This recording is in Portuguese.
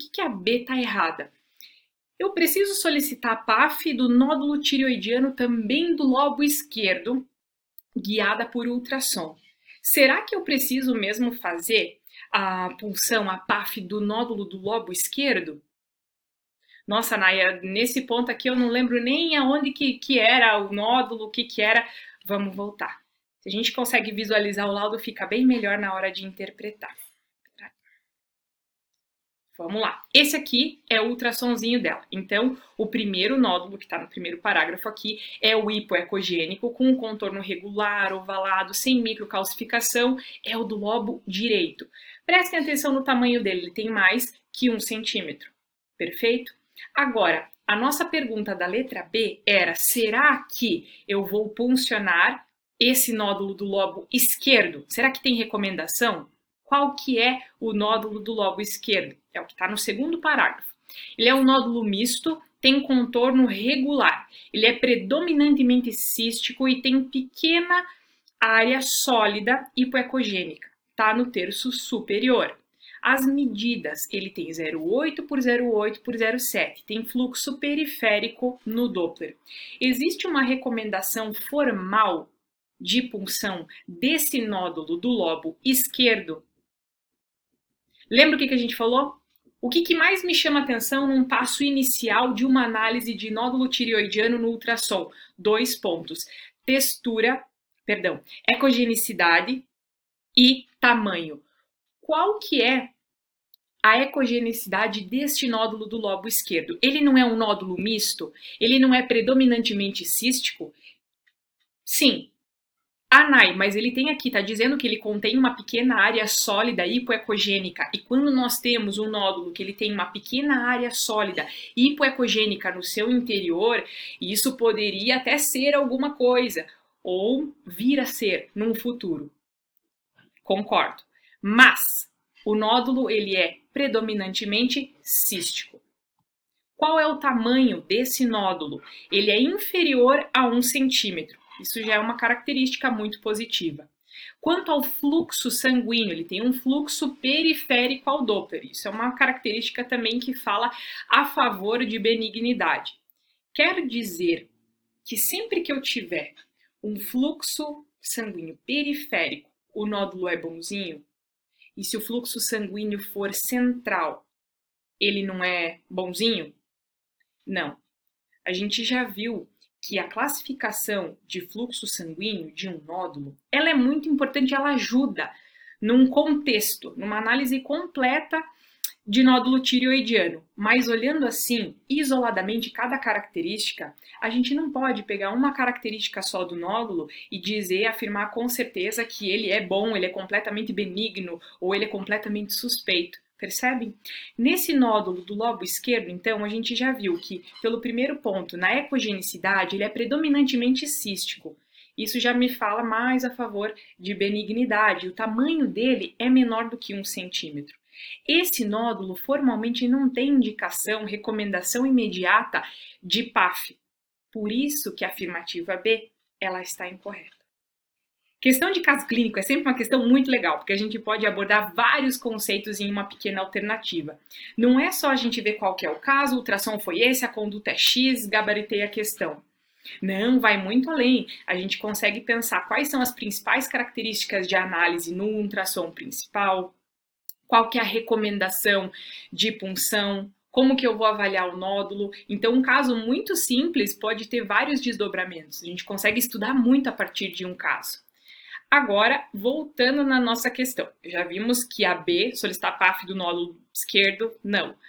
que, que a B está errada? Eu preciso solicitar a PAF do nódulo tireoidiano também do lobo esquerdo, guiada por ultrassom. Será que eu preciso mesmo fazer a punção, a PAF do nódulo do lobo esquerdo? Nossa, Naya, nesse ponto aqui eu não lembro nem aonde que, que era o nódulo, o que, que era. Vamos voltar. Se a gente consegue visualizar o laudo, fica bem melhor na hora de interpretar. Vamos lá. Esse aqui é o ultrassomzinho dela. Então, o primeiro nódulo, que está no primeiro parágrafo aqui, é o hipoecogênico, com um contorno regular, ovalado, sem microcalcificação, é o do lobo direito. Prestem atenção no tamanho dele, ele tem mais que um centímetro. Perfeito? Agora, a nossa pergunta da letra B era: será que eu vou puncionar esse nódulo do lobo esquerdo? Será que tem recomendação? Qual que é o nódulo do lobo esquerdo? É o que está no segundo parágrafo. Ele é um nódulo misto, tem contorno regular. Ele é predominantemente cístico e tem pequena área sólida hipoecogênica. Está no terço superior. As medidas, ele tem 0,8 por 0,8 por 0,7. Tem fluxo periférico no Doppler. Existe uma recomendação formal de punção desse nódulo do lobo esquerdo Lembra o que, que a gente falou? O que, que mais me chama atenção num passo inicial de uma análise de nódulo tireoidiano no ultrassom? Dois pontos: textura, perdão, ecogenicidade e tamanho. Qual que é a ecogenicidade deste nódulo do lobo esquerdo? Ele não é um nódulo misto? Ele não é predominantemente cístico? Sim, ah, Nai, mas ele tem aqui, está dizendo que ele contém uma pequena área sólida hipoecogênica. E quando nós temos um nódulo que ele tem uma pequena área sólida hipoecogênica no seu interior, isso poderia até ser alguma coisa, ou vir a ser num futuro. Concordo. Mas o nódulo ele é predominantemente cístico. Qual é o tamanho desse nódulo? Ele é inferior a um centímetro. Isso já é uma característica muito positiva. Quanto ao fluxo sanguíneo, ele tem um fluxo periférico ao Doppler. Isso é uma característica também que fala a favor de benignidade. Quer dizer que sempre que eu tiver um fluxo sanguíneo periférico, o nódulo é bonzinho? E se o fluxo sanguíneo for central, ele não é bonzinho? Não. A gente já viu que a classificação de fluxo sanguíneo de um nódulo, ela é muito importante, ela ajuda num contexto, numa análise completa de nódulo tireoidiano. Mas olhando assim, isoladamente cada característica, a gente não pode pegar uma característica só do nódulo e dizer, afirmar com certeza que ele é bom, ele é completamente benigno ou ele é completamente suspeito. Percebem? Nesse nódulo do lobo esquerdo, então, a gente já viu que, pelo primeiro ponto, na ecogenicidade, ele é predominantemente cístico. Isso já me fala mais a favor de benignidade. O tamanho dele é menor do que um centímetro. Esse nódulo formalmente não tem indicação, recomendação imediata de PAF. Por isso que a afirmativa B ela está incorreta. Questão de caso clínico é sempre uma questão muito legal, porque a gente pode abordar vários conceitos em uma pequena alternativa. Não é só a gente ver qual que é o caso, o ultrassom foi esse, a conduta é X, gabaritei a questão. Não, vai muito além. A gente consegue pensar quais são as principais características de análise no ultrassom principal, qual que é a recomendação de punção, como que eu vou avaliar o nódulo. Então, um caso muito simples pode ter vários desdobramentos. A gente consegue estudar muito a partir de um caso. Agora, voltando na nossa questão, já vimos que a B, solicitar PAF do nódulo esquerdo, não.